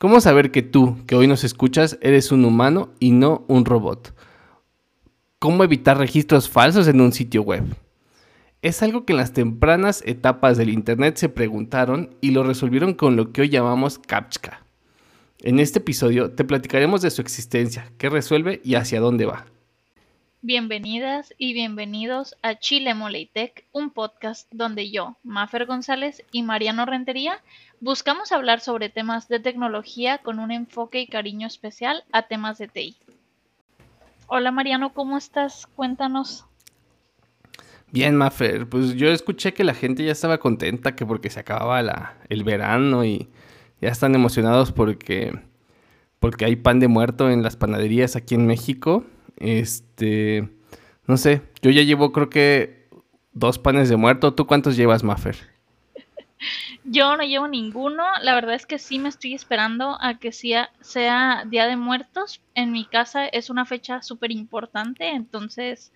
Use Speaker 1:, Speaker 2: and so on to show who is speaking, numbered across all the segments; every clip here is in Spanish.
Speaker 1: ¿Cómo saber que tú, que hoy nos escuchas, eres un humano y no un robot? ¿Cómo evitar registros falsos en un sitio web? Es algo que en las tempranas etapas del Internet se preguntaron y lo resolvieron con lo que hoy llamamos CAPTCHA. En este episodio te platicaremos de su existencia, qué resuelve y hacia dónde va.
Speaker 2: Bienvenidas y bienvenidos a Chile Moleitech, un podcast donde yo, Mafer González y Mariano Rentería buscamos hablar sobre temas de tecnología con un enfoque y cariño especial a temas de TI. Hola Mariano, ¿cómo estás? Cuéntanos.
Speaker 1: Bien, Mafer, pues yo escuché que la gente ya estaba contenta que porque se acababa el verano y ya están emocionados porque, porque hay pan de muerto en las panaderías aquí en México este, no sé, yo ya llevo creo que dos panes de muerto. ¿Tú cuántos llevas, Maffer?
Speaker 2: Yo no llevo ninguno. La verdad es que sí me estoy esperando a que sea, Día de Muertos. En mi casa es una fecha súper importante, entonces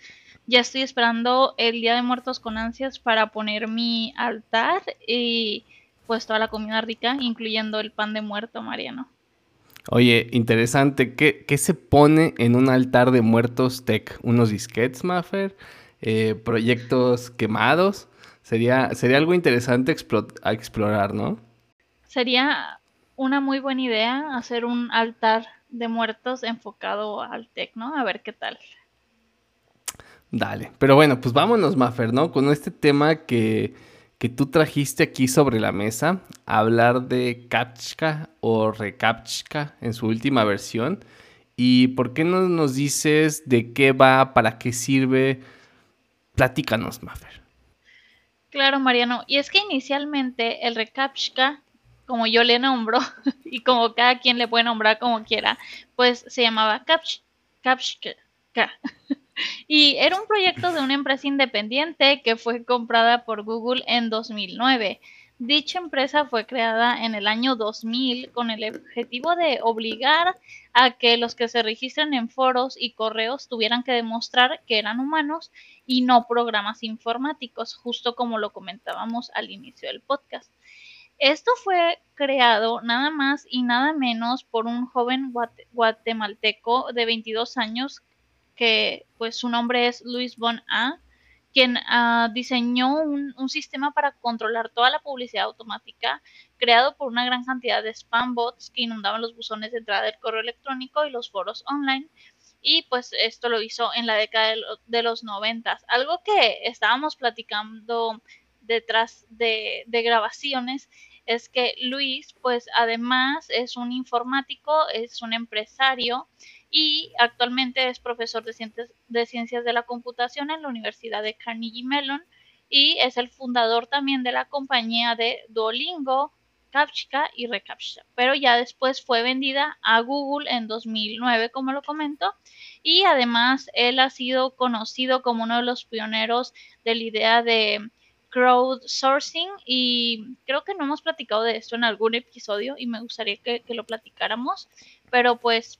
Speaker 2: ya estoy esperando el Día de Muertos con ansias para poner mi altar y pues toda la comida rica, incluyendo el pan de muerto, Mariano.
Speaker 1: Oye, interesante. ¿Qué, se pone en un altar de muertos tech? ¿Unos disquets, Maffer? Eh, ¿Proyectos quemados? Sería, sería algo interesante a explorar, ¿no?
Speaker 2: Sería una muy buena idea hacer un altar de muertos enfocado al tech, ¿no? A ver qué tal.
Speaker 1: Dale. Pero bueno, pues vámonos, Maffer, ¿no? Con este tema que que tú trajiste aquí sobre la mesa, hablar de Captcha o Recaptcha en su última versión. ¿Y por qué no nos dices de qué va, para qué sirve? Platícanos, Maffer.
Speaker 2: Claro, Mariano. Y es que inicialmente el Recaptcha, como yo le nombro, y como cada quien le puede nombrar como quiera, pues se llamaba Captcha. Y era un proyecto de una empresa independiente que fue comprada por Google en 2009. Dicha empresa fue creada en el año 2000 con el objetivo de obligar a que los que se registren en foros y correos tuvieran que demostrar que eran humanos y no programas informáticos, justo como lo comentábamos al inicio del podcast. Esto fue creado nada más y nada menos por un joven guatemalteco de 22 años que pues su nombre es Luis Bon A, quien ah, diseñó un, sistema para controlar toda la publicidad automática creado por una gran cantidad de spam bots que inundaban los buzones de entrada del correo electrónico y los foros online. Y pues esto lo hizo en la década de, los noventas. Algo que estábamos platicando detrás de, de grabaciones es que Luis, pues además es un informático, es un empresario y actualmente es profesor de ciencias, de ciencias de la computación en la Universidad de Carnegie Mellon y es el fundador también de la compañía de Duolingo, Captcha y Recaptcha, pero ya después fue vendida a Google en 2009, como lo comento, y además él ha sido conocido como uno de los pioneros de la idea de crowdsourcing y creo que no hemos platicado de esto en algún episodio y me gustaría que, que lo platicáramos, pero pues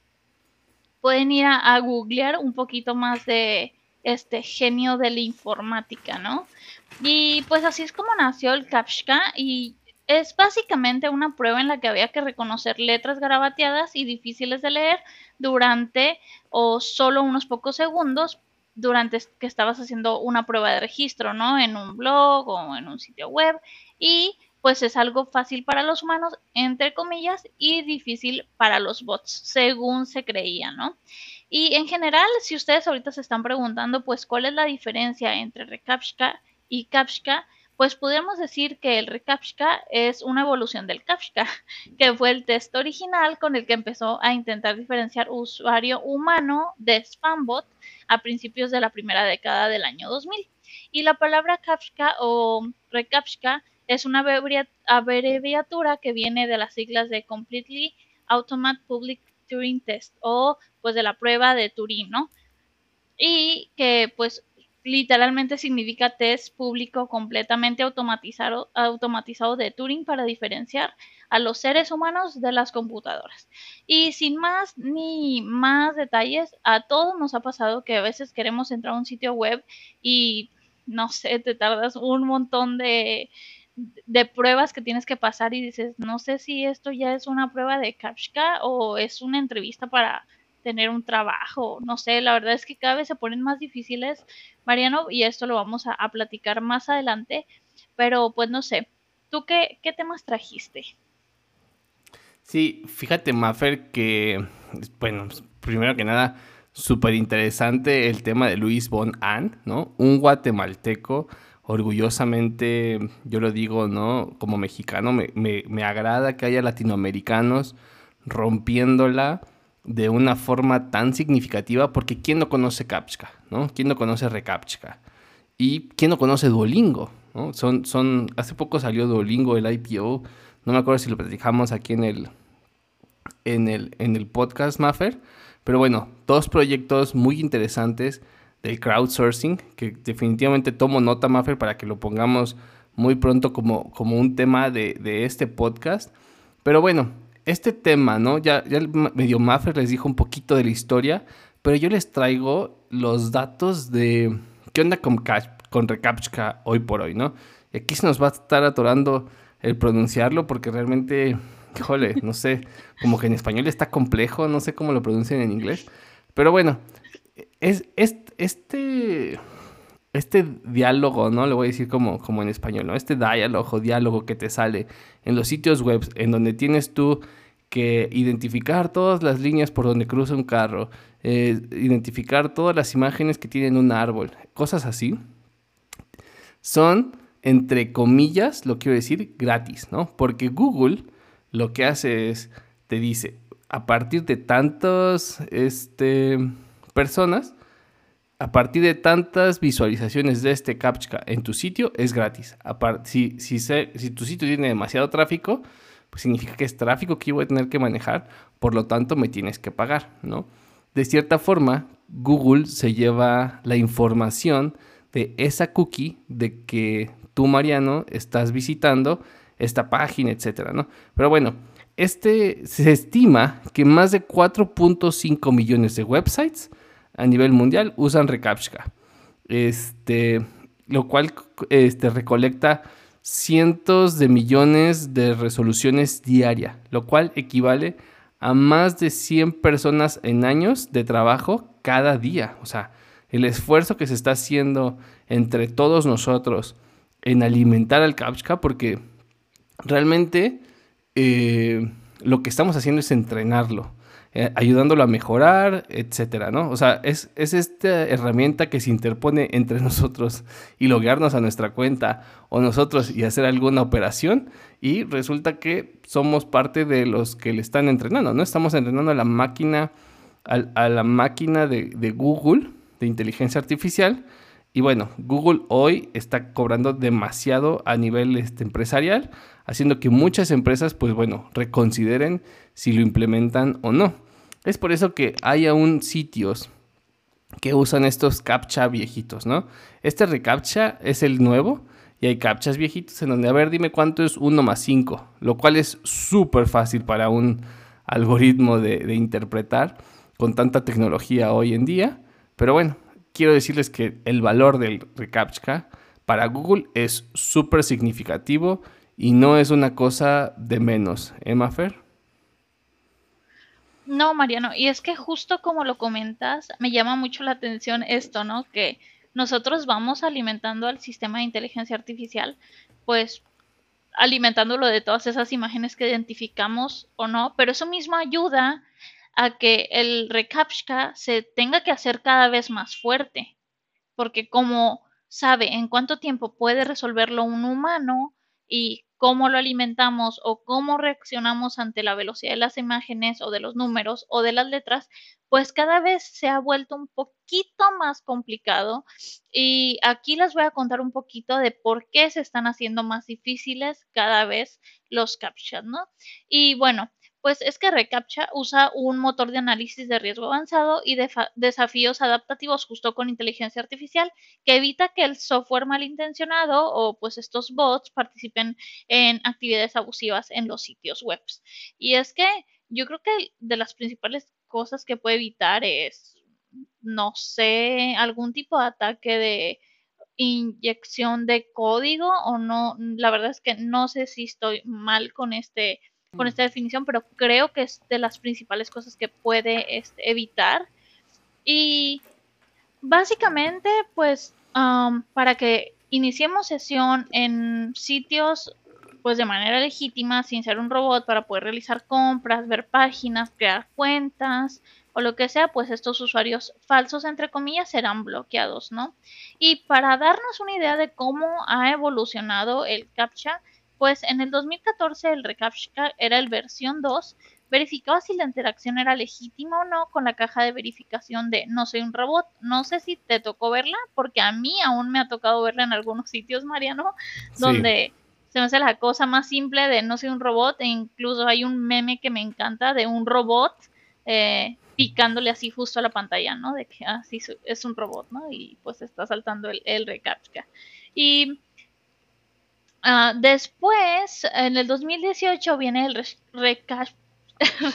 Speaker 2: pueden ir a, googlear un poquito más de este genio de la informática, ¿no? Y pues así es como nació el CAPTCHA y es básicamente una prueba en la que había que reconocer letras garabateadas y difíciles de leer durante o solo unos pocos segundos durante que estabas haciendo una prueba de registro, ¿no? En un blog o en un sitio web y pues es algo fácil para los humanos, entre comillas, y difícil para los bots, según se creía, ¿no? Y en general, si ustedes ahorita se están preguntando, pues, ¿cuál es la diferencia entre Recaptcha y Captcha? Pues podríamos decir que el Recaptcha es una evolución del Captcha, que fue el test original con el que empezó a intentar diferenciar usuario humano de spambot a principios de la primera década del año 2000. Y la palabra Captcha o Recaptcha es una abreviatura que viene de las siglas de Completely Automated Public Turing Test o pues de la prueba de Turing, ¿no? Y que pues literalmente significa test público completamente automatizado, automatizado de Turing para diferenciar a los seres humanos de las computadoras. Y sin más ni más detalles, a todos nos ha pasado que a veces queremos entrar a un sitio web y no sé, te tardas un montón de, de pruebas que tienes que pasar y dices, no sé si esto ya es una prueba de CAPTCHA o es una entrevista para tener un trabajo, no sé, la verdad es que cada vez se ponen más difíciles, Mariano, y esto lo vamos a, platicar más adelante, pero pues no sé, ¿tú qué, qué temas trajiste?
Speaker 1: Sí, fíjate, Maffer, que, bueno, primero que nada, súper interesante el tema de Luis Von An, ¿no? Un guatemalteco, orgullosamente, yo lo digo, ¿no? Como mexicano, me, me agrada que haya latinoamericanos rompiéndola de una forma tan significativa, porque ¿quién no conoce Captcha? ¿no? ¿Quién no conoce Recaptcha? ¿Y quién no conoce Duolingo? ¿no? Son, son, hace poco salió Duolingo, el IPO, no me acuerdo si lo platicamos aquí en el, en el, en el podcast Maffer, pero bueno, dos proyectos muy interesantes del crowdsourcing, que definitivamente tomo nota Maffer para que lo pongamos muy pronto como, como un tema de, de este podcast. Pero bueno, este tema, ¿no? Ya, ya medio Maffer les dijo un poquito de la historia, pero yo les traigo los datos de qué onda con, con Recaptcha hoy por hoy, ¿no? Y aquí se nos va a estar atorando el pronunciarlo porque realmente, híjole, no sé, como que en español está complejo, no sé cómo lo pronuncian en inglés. Pero bueno, es, es este este diálogo, ¿no? Le voy a decir como, como en español, ¿no? Este diálogo, diálogo que te sale en los sitios web, en donde tienes tú que identificar todas las líneas por donde cruza un carro, eh, identificar todas las imágenes que tienen un árbol, cosas así, son, entre comillas, lo quiero decir, gratis, ¿no? Porque Google lo que hace es, te dice, a partir de tantas este, personas, a partir de tantas visualizaciones de este CAPTCHA en tu sitio, es gratis. Si, si, tu sitio tiene demasiado tráfico, pues significa que es tráfico que yo voy a tener que manejar, por lo tanto me tienes que pagar, ¿no? De cierta forma, Google se lleva la información de esa cookie de que tú, Mariano, estás visitando esta página, etcétera, ¿no? Pero bueno, este se estima que más de 4.5 millones de websites a nivel mundial usan Recaptcha. Este, lo cual este, recolecta cientos de millones de resoluciones diarias, lo cual equivale a más de 100 personas en años de trabajo cada día. O sea, el esfuerzo que se está haciendo entre todos nosotros en alimentar al CAPTCHA, porque realmente eh, lo que estamos haciendo es entrenarlo. Eh, ayudándolo a mejorar, etcétera, ¿no? O sea, es, esta herramienta que se interpone entre nosotros y loguearnos a nuestra cuenta o nosotros y hacer alguna operación y resulta que somos parte de los que le están entrenando, ¿no? Estamos entrenando a la máquina, a, la máquina de, Google, de inteligencia artificial, y bueno, Google hoy está cobrando demasiado a nivel este, empresarial, haciendo que muchas empresas, pues bueno, reconsideren si lo implementan o no. Es por eso que hay aún sitios que usan estos captcha viejitos, ¿no? Este recaptcha es el nuevo y hay captchas viejitos en donde, a ver, dime cuánto es 1 más 5, lo cual es súper fácil para un algoritmo de, interpretar con tanta tecnología hoy en día. Pero bueno, quiero decirles que el valor del recaptcha para Google es súper significativo y no es una cosa de menos, ¿eh, Mafer?
Speaker 2: No, Mariano, y es que justo como lo comentas, me llama mucho la atención esto, ¿no? Que nosotros vamos alimentando al sistema de inteligencia artificial, pues alimentándolo de todas esas imágenes que identificamos o no, pero eso mismo ayuda a que el recaptcha se tenga que hacer cada vez más fuerte, porque como sabe en cuánto tiempo puede resolverlo un humano y cómo lo alimentamos o cómo reaccionamos ante la velocidad de las imágenes o de los números o de las letras, pues cada vez se ha vuelto un poquito más complicado. Y aquí les voy a contar un poquito de por qué se están haciendo más difíciles cada vez los captchas, ¿no? Y bueno, pues es que reCAPTCHA usa un motor de análisis de riesgo avanzado y de desafíos adaptativos justo con inteligencia artificial que evita que el software malintencionado o pues estos bots participen en actividades abusivas en los sitios web. Y es que yo creo que de las principales cosas que puede evitar es, no sé, algún tipo de ataque de inyección de código o no, la verdad es que no sé si estoy mal con este con esta definición, pero creo que es de las principales cosas que puede este, evitar. Y básicamente, pues, para que iniciemos sesión en sitios pues de manera legítima, sin ser un robot, para poder realizar compras, ver páginas, crear cuentas o lo que sea, pues estos usuarios falsos, entre comillas, serán bloqueados, ¿no? Y para darnos una idea de cómo ha evolucionado el CAPTCHA, pues en el 2014 el reCAPTCHA era el versión 2, verificaba si la interacción era legítima o no con la caja de verificación de no soy un robot. No sé si te tocó verla, porque a mí aún me ha tocado verla en algunos sitios, Mariano, donde se me hace la cosa más simple de no soy un robot, e incluso hay un meme que me encanta de un robot eh, picándole así justo a la pantalla, ¿no? De que así ah, es un robot, ¿no? Y pues está saltando el, el recaptcha. Y uh, después, en el 2018 viene el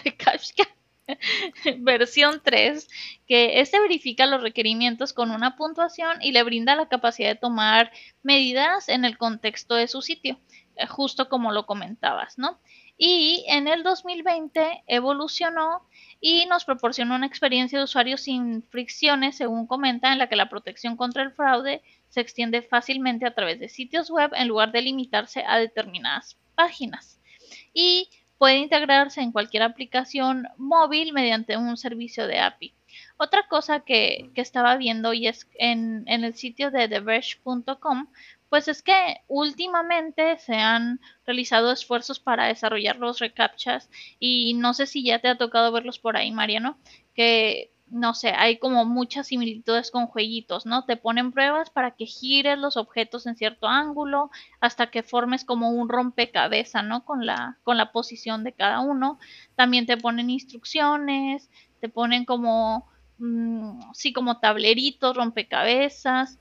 Speaker 2: recaptcha versión 3, que este verifica los requerimientos con una puntuación y le brinda la capacidad de tomar medidas en el contexto de su sitio, eh, justo como lo comentabas, ¿no? Y en el 2020 evolucionó y nos proporcionó una experiencia de usuario sin fricciones, según comenta, en la que la protección contra el fraude se extiende fácilmente a través de sitios web en lugar de limitarse a determinadas páginas. Y puede integrarse en cualquier aplicación móvil mediante un servicio de API. Otra cosa que, estaba viendo y es en, en el sitio de TheVerge.com, pues es que últimamente se han realizado esfuerzos para desarrollar los recaptchas y no sé si ya te ha tocado verlos por ahí, Mariano, que no sé, hay como muchas similitudes con jueguitos, ¿no? Te ponen pruebas para que gires los objetos en cierto ángulo hasta que formes como un rompecabezas, ¿no? Con la, con la posición de cada uno. También te ponen instrucciones, te ponen como, mm, sí, como tableritos, rompecabezas.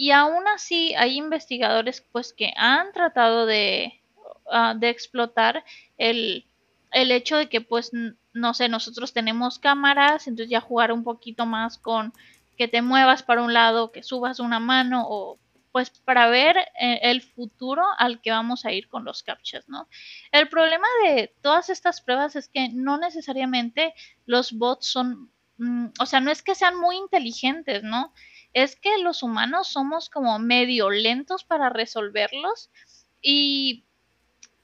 Speaker 2: Y aún así hay investigadores pues que han tratado de, ah, de explotar el, el hecho de que pues no sé, nosotros tenemos cámaras, entonces ya jugar un poquito más con que te muevas para un lado, que subas una mano o pues para ver eh, el futuro al que vamos a ir con los captchas, ¿no? El problema de todas estas pruebas es que no necesariamente los bots son, mm, o sea, no es que sean muy inteligentes, ¿no? Es que los humanos somos como medio lentos para resolverlos y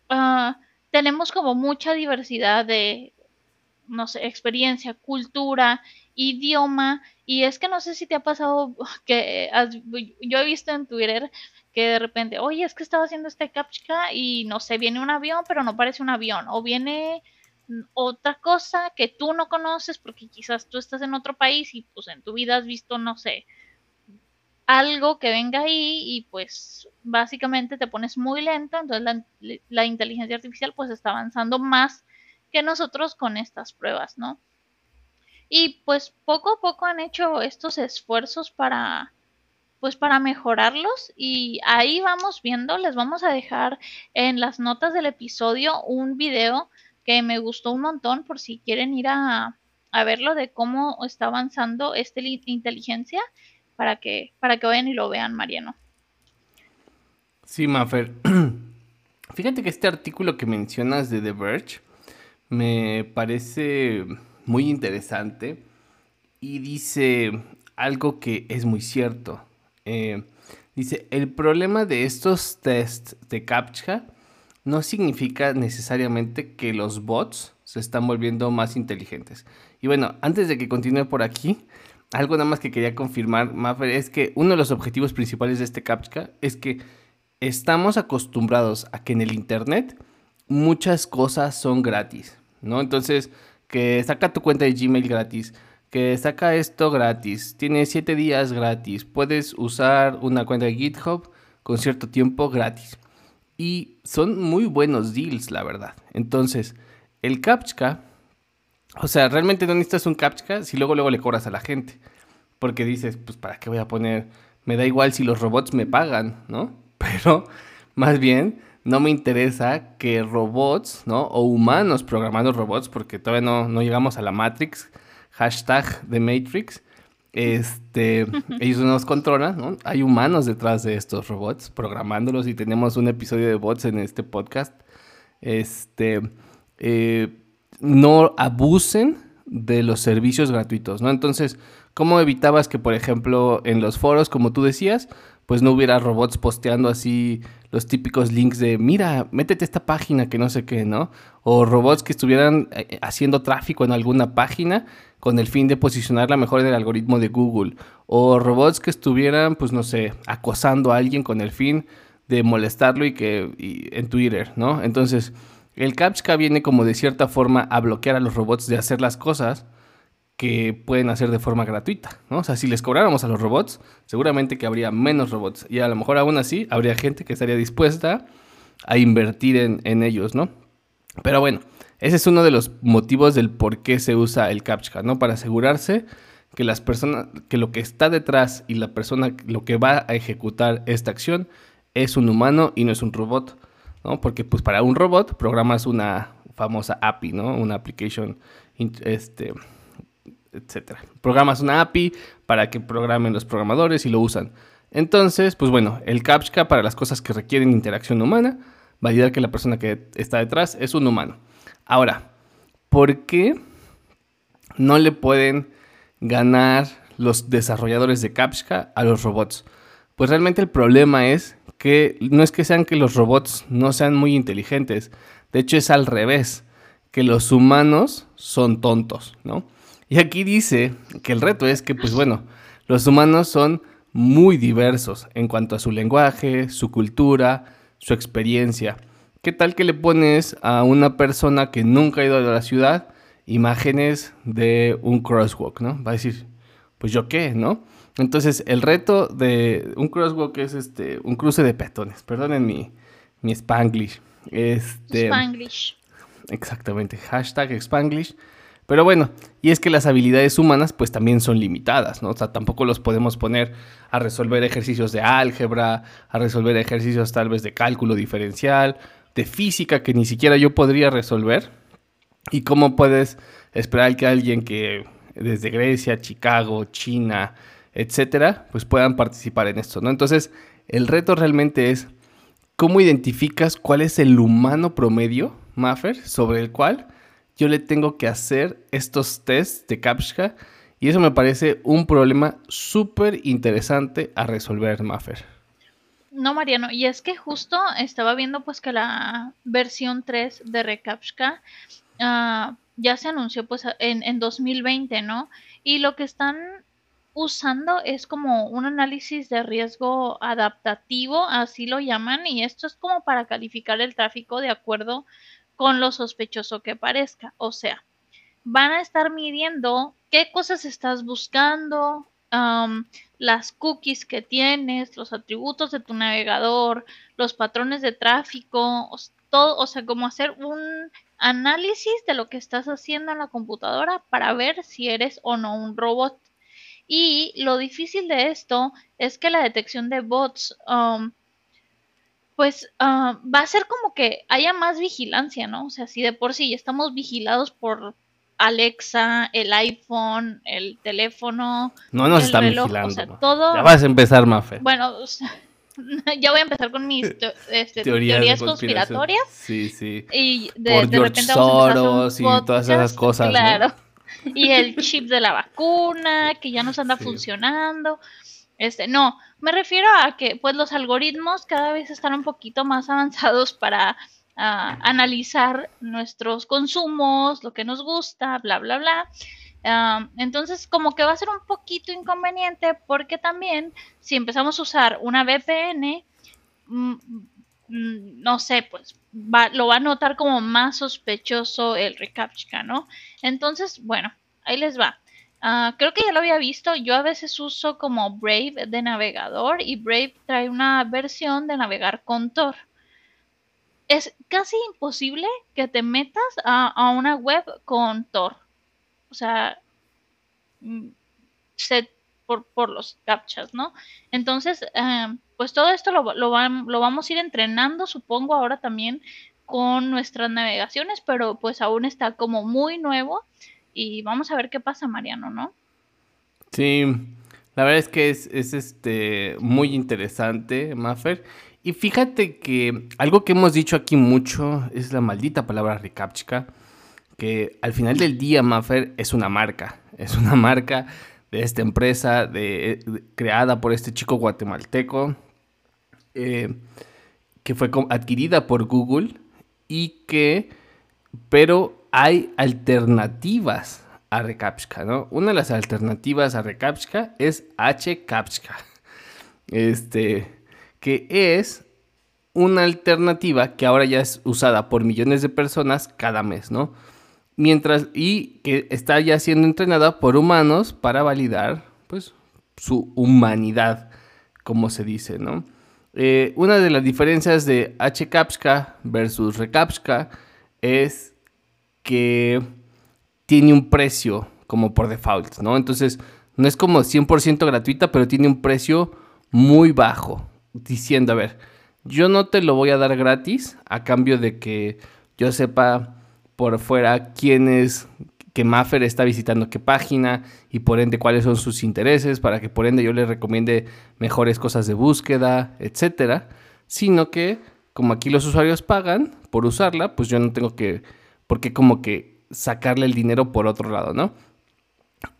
Speaker 2: ah, tenemos como mucha diversidad de no sé, experiencia, cultura, idioma, y es que no sé si te ha pasado que yo he visto en Twitter que de repente, oye, es que estaba haciendo este captcha y no sé, viene un avión, pero no parece un avión, o viene otra cosa que tú no conoces porque quizás tú estás en otro país y pues en tu vida has visto, no sé, algo que venga ahí y pues básicamente te pones muy lento, entonces la, la inteligencia artificial pues está avanzando más que nosotros con estas pruebas, ¿no? Y pues poco a poco han hecho estos esfuerzos para pues para mejorarlos y ahí vamos viendo, les vamos a dejar en las notas del episodio un video que me gustó un montón por si quieren ir a, a verlo de cómo está avanzando esta inteligencia para que para que vayan y lo vean, Mariano.
Speaker 1: Sí, Mafer. Fíjate que este artículo que mencionas de The Verge me parece muy interesante y dice algo que es muy cierto. Eh, dice, el problema de estos tests de CAPTCHA no significa necesariamente que los bots se están volviendo más inteligentes. Y bueno, antes de que continúe por aquí, algo nada más que quería confirmar, Maffer, es que uno de los objetivos principales de este CAPTCHA es que estamos acostumbrados a que en el Internet muchas cosas son gratis, ¿no? Entonces, que saca tu cuenta de Gmail gratis, que saca esto gratis, tiene 7 días gratis, puedes usar una cuenta de GitHub con cierto tiempo gratis. Y son muy buenos deals, la verdad. Entonces, el CAPTCHA, o sea, realmente no necesitas un CAPTCHA si luego luego le cobras a la gente. Porque dices, pues, ¿para qué voy a poner? Me da igual si los robots me pagan, ¿no? Pero, más bien, no me interesa que robots, ¿no? O humanos programando robots, porque todavía no, llegamos a la Matrix, hashtag de Matrix. Este, ellos nos controlan, ¿no? Hay humanos detrás de estos robots programándolos y tenemos un episodio de bots en este podcast. Este, eh, no abusen de los servicios gratuitos, ¿no? Entonces, ¿cómo evitabas que, por ejemplo, en los foros, como tú decías, pues no hubiera robots posteando así los típicos links de, mira, métete a esta página que no sé qué, ¿no? O robots que estuvieran eh, haciendo tráfico en alguna página con el fin de posicionarla mejor en el algoritmo de Google. O robots que estuvieran, pues no sé, acosando a alguien con el fin de molestarlo y que en Twitter, ¿no? Entonces, el CAPTCHA viene como de cierta forma a bloquear a los robots de hacer las cosas que pueden hacer de forma gratuita, ¿no? O sea, si les cobráramos a los robots, seguramente que habría menos robots y a lo mejor aún así habría gente que estaría dispuesta a invertir en, ellos, ¿no? Pero bueno, ese es uno de los motivos del por qué se usa el CAPTCHA, ¿no? Para asegurarse que las personas, que lo que está detrás y la persona, lo que va a ejecutar esta acción es un humano y no es un robot, ¿no? Porque pues para un robot programas una famosa API, ¿no? Una application, este, etcétera. Programas una API para que programen los programadores y lo usan. Entonces, pues bueno, el CAPTCHA para las cosas que requieren interacción humana, validar que la persona que está detrás es un humano. Ahora, ¿por qué no le pueden ganar los desarrolladores de CAPTCHA a los robots? Pues realmente el problema es que no es que sean que los robots no sean muy inteligentes, de hecho es al revés, que los humanos son tontos, ¿no? Y aquí dice que el reto es que, pues bueno, los humanos son muy diversos en cuanto a su lenguaje, su cultura, su experiencia. ¿Qué tal que le pones a una persona que nunca ha ido a la ciudad imágenes de un crosswalk, ¿no? Va a decir, pues yo qué, ¿no? Entonces, el reto de un crosswalk es este, un cruce de peatones. Perdonen mi, mi spanglish. Este,
Speaker 2: spanglish.
Speaker 1: Exactamente, hashtag spanglish. Pero bueno, y es que las habilidades humanas pues también son limitadas, ¿no? O sea, tampoco los podemos poner a resolver ejercicios de álgebra, a resolver ejercicios tal vez de cálculo diferencial, de física que ni siquiera yo podría resolver. ¿Y cómo puedes esperar que alguien que desde Grecia, Chicago, China, etcétera, pues puedan participar en esto, ¿no? Entonces, el reto realmente es cómo identificas cuál es el humano promedio, Maffer, sobre el cual yo le tengo que hacer estos tests de CAPTCHA y eso me parece un problema súper interesante a resolver, Maffer.
Speaker 2: No, Mariano, y es que justo estaba viendo pues que la versión 3 de ReCAPTCHA ah, ya se anunció pues en, en 2020, ¿no? Y lo que están usando es como un análisis de riesgo adaptativo, así lo llaman, y esto es como para calificar el tráfico de acuerdo con lo sospechoso que parezca. O sea, van a estar midiendo qué cosas estás buscando, las cookies que tienes, los atributos de tu navegador, los patrones de tráfico, todo, o sea, como hacer un análisis de lo que estás haciendo en la computadora para ver si eres o no un robot. Y lo difícil de esto es que la detección de bots pues ah, va a ser como que haya más vigilancia, ¿no? O sea, si de por sí estamos vigilados por Alexa, el iPhone, el teléfono.
Speaker 1: No nos están vigilando. O sea, todo... Ya vas a empezar, Mafe.
Speaker 2: Bueno, ya voy a empezar con mis este, teorías, conspiratorias.
Speaker 1: Sí, sí.
Speaker 2: Y de, repente vamos a y
Speaker 1: todas esas cosas.
Speaker 2: Claro. Y el chip de la vacuna, que ya nos anda funcionando. Este, no, me refiero a que pues los algoritmos cada vez están un poquito más avanzados para ah, analizar nuestros consumos, lo que nos gusta, bla, bla, bla. Entonces, como que va a ser un poquito inconveniente porque también si empezamos a usar una VPN, mm, no sé, pues lo va a notar como más sospechoso el reCAPTCHA, ¿no? Entonces, bueno, ahí les va. Ah, creo que ya lo había visto. Yo a veces uso como Brave de navegador y Brave trae una versión de navegar con Tor. Es casi imposible que te metas a, una web con Tor. O sea, mm, set por, los captchas, ¿no? Entonces, em, pues todo esto lo, lo vamos a ir entrenando, supongo, ahora también con nuestras navegaciones, pero pues aún está como muy nuevo y vamos a ver qué pasa, Mariano, ¿no?
Speaker 1: Sí, la verdad es que es, este, muy interesante, Maffer. Y fíjate que algo que hemos dicho aquí mucho es la maldita palabra recaptcha, que al final del día, Maffer, es una marca. Es una marca esta empresa creada por este chico guatemalteco, eh, que fue adquirida por Google y que, pero hay alternativas a Recaptcha, ¿no? Una de las alternativas a Recaptcha es HCaptcha, este, que es una alternativa que ahora ya es usada por millones de personas cada mes, ¿no? Mientras, y que está ya siendo entrenada por humanos para validar, pues, su humanidad, como se dice, ¿no? Eh, una de las diferencias de HCaptcha versus Recaptcha es que tiene un precio como por default, ¿no? Entonces, no es como 100% gratuita, pero tiene un precio muy bajo, diciendo, a ver, yo no te lo voy a dar gratis a cambio de que yo sepa por fuera quién es, que Maffer está visitando qué página y por ende cuáles son sus intereses, para que por ende yo le recomiende mejores cosas de búsqueda, etcétera, sino que como aquí los usuarios pagan por usarla, pues yo no tengo que, porque como que sacarle el dinero por otro lado, ¿no?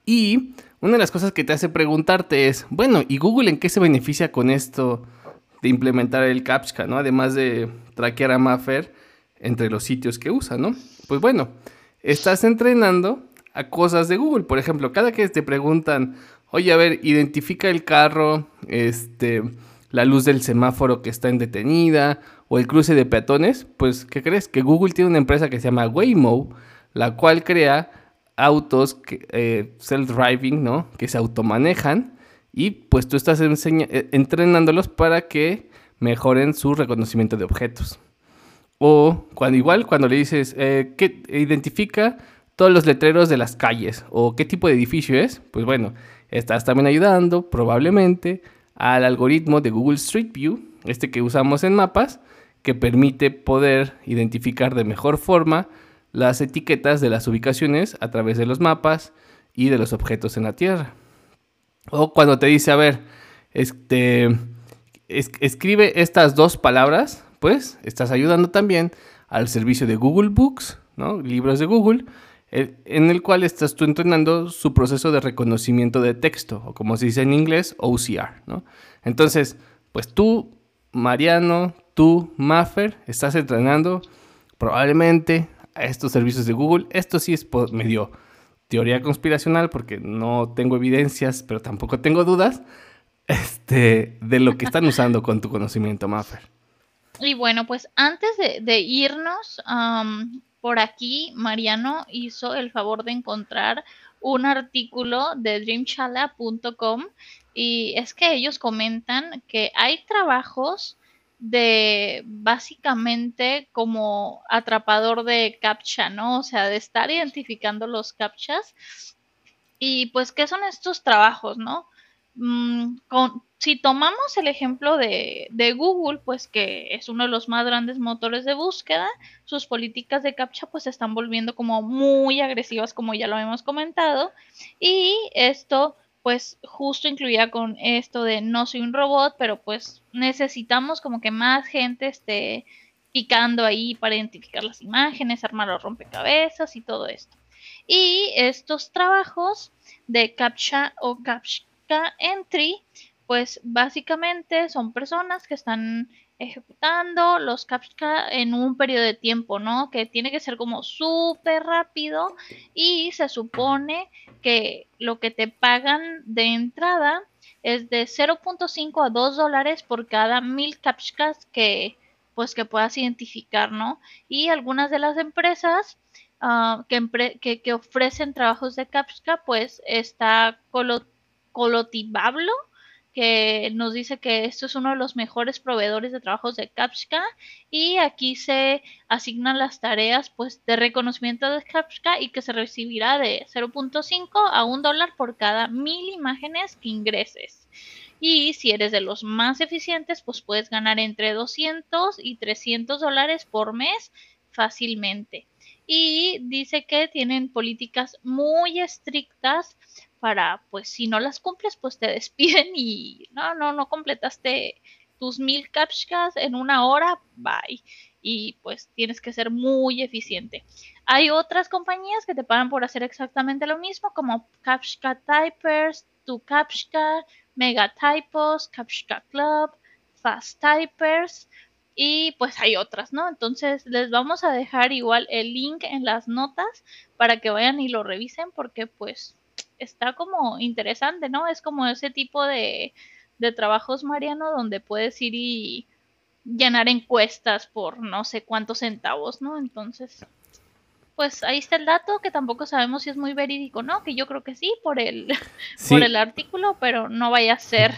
Speaker 1: Y una de las cosas que te hace preguntarte es, bueno, ¿y Google en qué se beneficia con esto de implementar el CAPTCHA, ¿no? Además de traquear a Maffer entre los sitios que usa, ¿no? Pues bueno, estás entrenando a cosas de Google. Por ejemplo, cada que te preguntan, oye, a ver, identifica el carro, este, la luz del semáforo que está en detenida o el cruce de peatones, pues, ¿qué crees? Que Google tiene una empresa que se llama Waymo, la cual crea autos eh, self-driving, ¿no? Que se automanejan y pues tú estás eh, entrenándolos para que mejoren su reconocimiento de objetos. O cuando igual cuando le dices eh, identifica todos los letreros de las calles o qué tipo de edificio es, pues bueno, estás también ayudando probablemente al algoritmo de Google Street View, este que usamos en mapas, que permite poder identificar de mejor forma las etiquetas de las ubicaciones a través de los mapas y de los objetos en la Tierra. O cuando te dice, a ver, este, escribe estas dos palabras, pues estás ayudando también al servicio de Google Books, ¿no? libros de Google, en el cual estás tú entrenando su proceso de reconocimiento de texto, o como se dice en inglés, OCR. ¿no? Entonces, pues tú, Mariano, tú, Maffer, estás entrenando probablemente a estos servicios de Google. Esto sí es medio teoría conspiracional porque no tengo evidencias, pero tampoco tengo dudas este, de lo que están usando con tu conocimiento, Maffer.
Speaker 2: Y bueno, pues antes de, irnos, por aquí Mariano hizo el favor de encontrar un artículo de dreamchala.com y es que ellos comentan que hay trabajos de básicamente como atrapador de captcha, ¿no? O sea, de estar identificando los captchas. Y pues, ¿qué son estos trabajos, no? Mm, si tomamos el ejemplo de, Google, pues que es uno de los más grandes motores de búsqueda, sus políticas de captcha pues se están volviendo como muy agresivas, como ya lo hemos comentado. Y esto pues justo incluía con esto de no soy un robot, pero pues necesitamos como que más gente esté picando ahí para identificar las imágenes, armar los rompecabezas y todo esto. Y estos trabajos de CAPTCHA o CAPTCHA Entry, pues básicamente son personas que están ejecutando los CAPTCHA en un periodo de tiempo, ¿no? Que tiene que ser como súper rápido y se supone que lo que te pagan de entrada es de 0.5 a 2 dólares por cada mil CAPTCHAs que pues que puedas identificar, ¿no? Y algunas de las empresas uh, que, ofrecen trabajos de CAPTCHA pues está Colotibablo, que nos dice que esto es uno de los mejores proveedores de trabajos de CAPTCHA y aquí se asignan las tareas pues de reconocimiento de CAPTCHA y que se recibirá de 0.5 a 1 dólar por cada mil imágenes que ingreses. Y si eres de los más eficientes, pues puedes ganar entre 200 y 300 dólares por mes fácilmente. Y dice que tienen políticas muy estrictas para, pues si no las cumples, pues te despiden y no, no, no completaste tus mil captchas en una hora, bye. Y pues tienes que ser muy eficiente. Hay otras compañías que te pagan por hacer exactamente lo mismo, como Captcha Typers, Tu Captcha, Mega Typos, Captcha Club, Fast Typers y pues hay otras, ¿no? Entonces les vamos a dejar igual el link en las notas para que vayan y lo revisen porque pues está como interesante, ¿no? Es como ese tipo de, de trabajos, Mariano, donde puedes ir y llenar encuestas por no sé cuántos centavos, ¿no? Entonces, pues ahí está el dato, que tampoco sabemos si es muy verídico, ¿no? Que yo creo que sí, por el, por el artículo, pero no vaya a ser.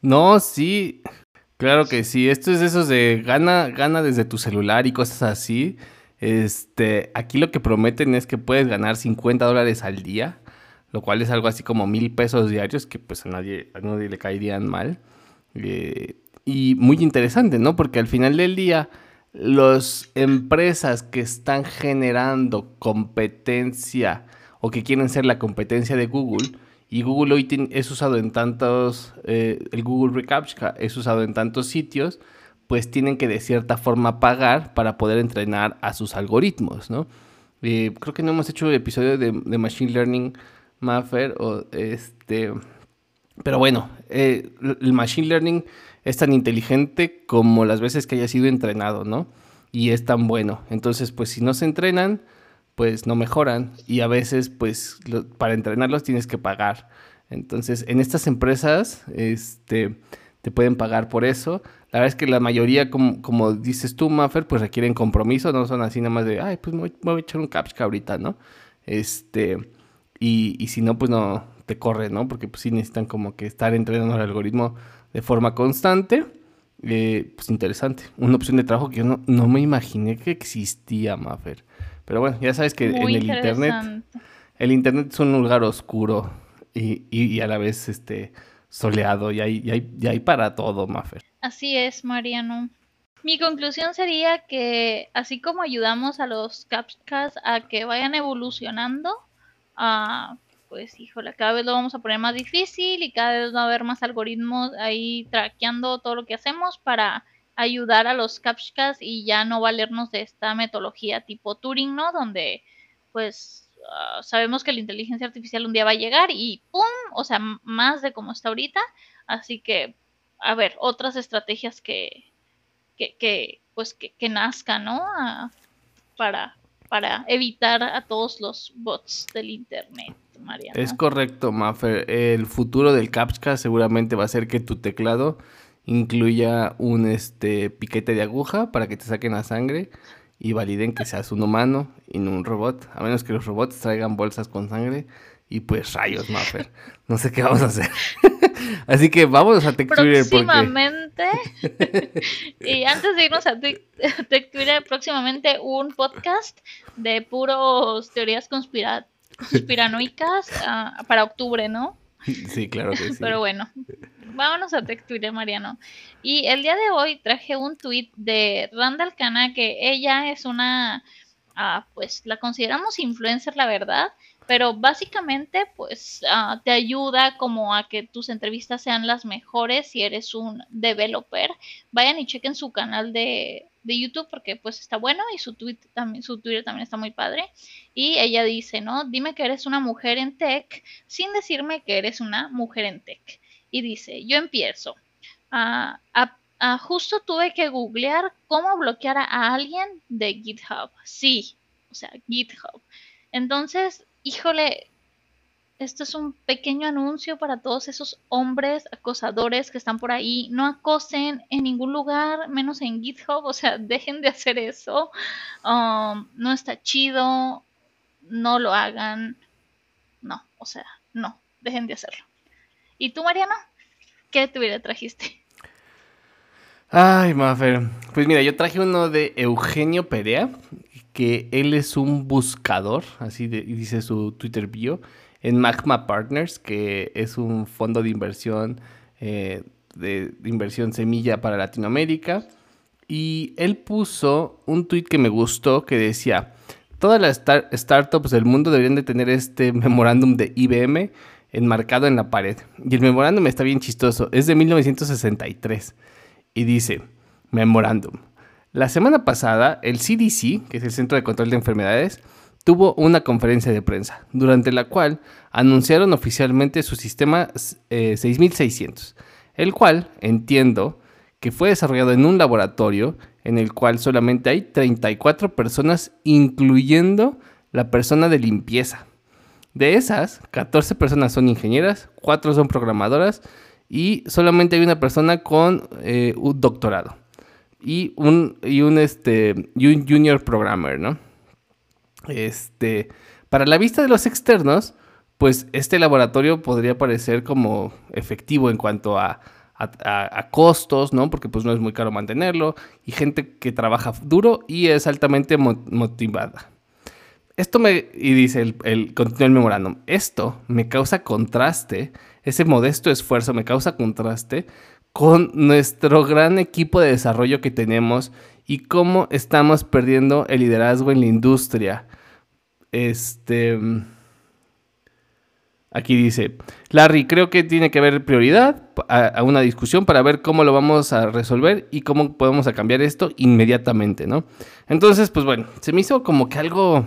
Speaker 1: No, sí, claro que sí. Esto es eso de gana, gana desde tu celular y cosas así. Este, aquí lo que prometen es que puedes ganar 50 dólares al día lo cual es algo así como mil pesos diarios que pues a nadie, a nadie le caerían mal. Eh, y muy interesante, ¿no? Porque al final del día, las empresas que están generando competencia o que quieren ser la competencia de Google, y Google hoy es usado en tantos, eh, el Google Recaptcha es usado en tantos sitios, pues tienen que de cierta forma pagar para poder entrenar a sus algoritmos, ¿no? Eh, creo que no hemos hecho episodio de, de Machine Learning Maffer, o este... Pero bueno, eh, el Machine Learning es tan inteligente como las veces que haya sido entrenado, ¿no? Y es tan bueno. Entonces, pues si no se entrenan, pues no mejoran. Y a veces, pues para entrenarlos tienes que pagar. Entonces, en estas empresas, este, te pueden pagar por eso. La verdad es que la mayoría, como, como dices tú, Maffer, pues requieren compromiso. No son así nada más de, ay, pues me voy, a echar un captcha ahorita, ¿no? Este y, si no, pues no te corre, ¿no? Porque pues sí necesitan como que estar entrenando el algoritmo de forma constante. Eh, pues interesante. Una opción de trabajo que yo no, me imaginé que existía, Maffer. Pero bueno, ya sabes que en el internet, el internet es un lugar oscuro y, y, a la vez este soleado y hay, y hay, y hay para todo, Maffer.
Speaker 2: Así es, Mariano. Mi conclusión sería que así como ayudamos a los CAPTCHAs a que vayan evolucionando, Ah, pues híjole, cada vez lo vamos a poner más difícil y cada vez va a haber más algoritmos ahí traqueando todo lo que hacemos para ayudar a los captchas y ya no valernos de esta metodología tipo Turing, ¿no? Donde pues ah, sabemos que la inteligencia artificial un día va a llegar y ¡pum! O sea, más de como está ahorita. Así que, a ver, otras estrategias que, que, que pues que, que nazcan, ¿no? Ah, para, para evitar a todos los bots del internet, Mariana.
Speaker 1: Es correcto, Maffer. El futuro del CAPTCHA seguramente va a ser que tu teclado incluya un este piquete de aguja para que te saquen la sangre y validen que seas un humano y no un robot, a menos que los robots traigan bolsas con sangre y pues rayos, Maffer. No sé qué vamos a hacer. Así que vamos a
Speaker 2: TechTwitter próximamente. y antes de irnos a TechTwitter, próximamente un podcast de puros teorías conspiranoicas uh, para octubre, ¿no?
Speaker 1: Sí, claro que sí.
Speaker 2: Pero bueno, vámonos a TechTwitter, Mariano. Y el día de hoy traje un tweet de Randall Cana, que ella es una, uh, pues la consideramos influencer, la verdad pero básicamente pues ah, te ayuda como a que tus entrevistas sean las mejores si eres un developer. Vayan y chequen su canal de, de YouTube porque pues está bueno y su, tweet también, su Twitter también está muy padre. Y ella dice, ¿no? Dime que eres una mujer en tech sin decirme que eres una mujer en tech. Y dice, yo empiezo. Ah, a, justo tuve que googlear cómo bloquear a alguien de GitHub. Sí, o sea, GitHub. Entonces, híjole, esto es un pequeño anuncio para todos esos hombres acosadores que están por ahí. No acosen en ningún lugar, menos en GitHub. O sea, dejen de hacer eso. Um, no está chido. No lo hagan. No, o sea, no. Dejen de hacerlo. ¿Y tú, Mariana? ¿Qué tuviera trajiste?
Speaker 1: Ay, Mafer. Pues mira, yo traje uno de Eugenio Perea, que él es un buscador, así dice su Twitter bio, en Magma Partners, que es un fondo de inversión, eh, de, inversión semilla para Latinoamérica. Y él puso un tweet que me gustó que decía, todas las startups del mundo deberían de tener este memorándum de IBM enmarcado en la pared. Y el memorándum está bien chistoso, es de 1963 y dice, memorándum. La semana pasada, el CDC, que es el Centro de Control de Enfermedades, tuvo una conferencia de prensa, durante la cual anunciaron oficialmente su sistema 6600, eh, el cual entiendo que fue desarrollado en un laboratorio en el cual solamente hay 34 personas, incluyendo la persona de limpieza. De esas, 14 personas son ingenieras, 4 son programadoras y solamente hay una persona con eh, un doctorado y un, y un, este, y un junior programmer, ¿no? Este, para la vista de los externos, pues este laboratorio podría parecer como efectivo en cuanto a, costos, ¿no? Porque pues no es muy caro mantenerlo y gente que trabaja duro y es altamente motivada. Esto me, y dice el, el, el memorándum, esto me causa contraste, ese modesto esfuerzo me causa contraste con nuestro gran equipo de desarrollo que tenemos y cómo estamos perdiendo el liderazgo en la industria. Este. Aquí dice, Larry, creo que tiene que haber prioridad a, una discusión para ver cómo lo vamos a resolver y cómo podemos cambiar esto inmediatamente, ¿no? Entonces, pues bueno, se me hizo como que algo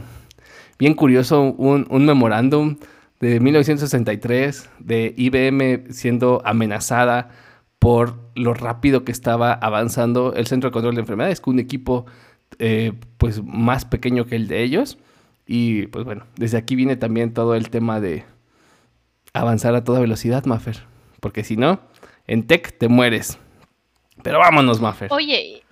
Speaker 1: bien curioso, un, memorándum de 1963 de IBM siendo amenazada por lo rápido que estaba avanzando el Centro de Control de Enfermedades, con un equipo eh, pues más pequeño que el de ellos. Y pues bueno, desde aquí viene también todo el tema de avanzar a toda velocidad, Maffer. Porque si no, en tech te mueres. Pero vámonos, Maffer.
Speaker 2: Oye,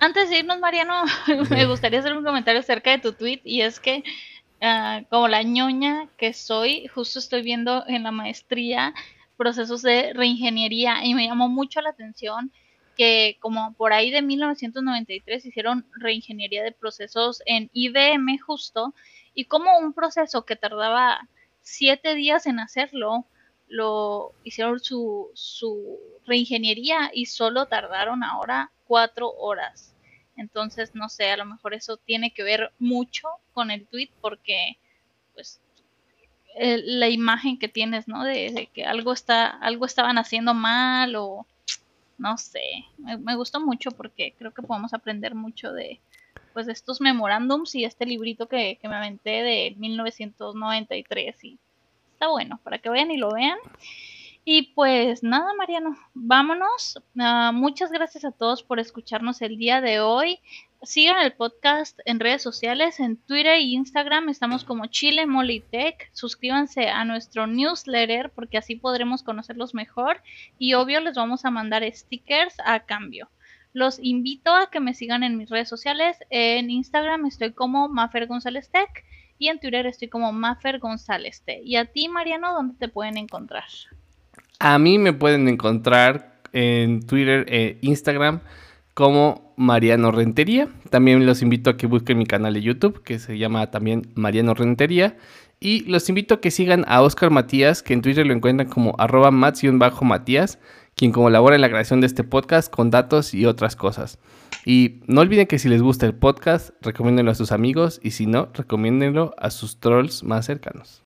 Speaker 2: antes de irnos, Mariano, me gustaría hacer un comentario acerca de tu tweet. Y es que, ah, como la ñoña que soy, justo estoy viendo en la maestría procesos de reingeniería y me llamó mucho la atención que como por ahí de 1993 hicieron reingeniería de procesos en IBM justo y como un proceso que tardaba siete días en hacerlo, lo hicieron su, su reingeniería y solo tardaron ahora cuatro horas. Entonces, no sé, a lo mejor eso tiene que ver mucho con el tweet porque pues la imagen que tienes, ¿no? De, que algo está, algo estaban haciendo mal o no sé. Me, gustó mucho porque creo que podemos aprender mucho de, pues, de estos memorándums y este librito que, que me aventé de 1993 y está bueno para que vayan y lo vean. Y pues nada, Mariano, vámonos. Ah, muchas gracias a todos por escucharnos el día de hoy. Sigan el podcast en redes sociales, en Twitter e Instagram estamos como Chile Molitech. Suscríbanse a nuestro newsletter porque así podremos conocerlos mejor y obvio les vamos a mandar stickers a cambio. Los invito a que me sigan en mis redes sociales. En Instagram estoy como Mafer González Tech y en Twitter estoy como Mafer González Tech. Y a ti, Mariano, ¿dónde te pueden encontrar?
Speaker 1: A mí me pueden encontrar en Twitter e Instagram como Mariano Rentería. También los invito a que busquen mi canal de YouTube, que se llama también Mariano Rentería. Y los invito a que sigan a Oscar Matías, que en Twitter lo encuentran como arroba mats-matías, quien colabora en la creación de este podcast con datos y otras cosas. Y no olviden que si les gusta el podcast, recomiéndenlo a sus amigos y si no, recomiéndenlo a sus trolls más cercanos.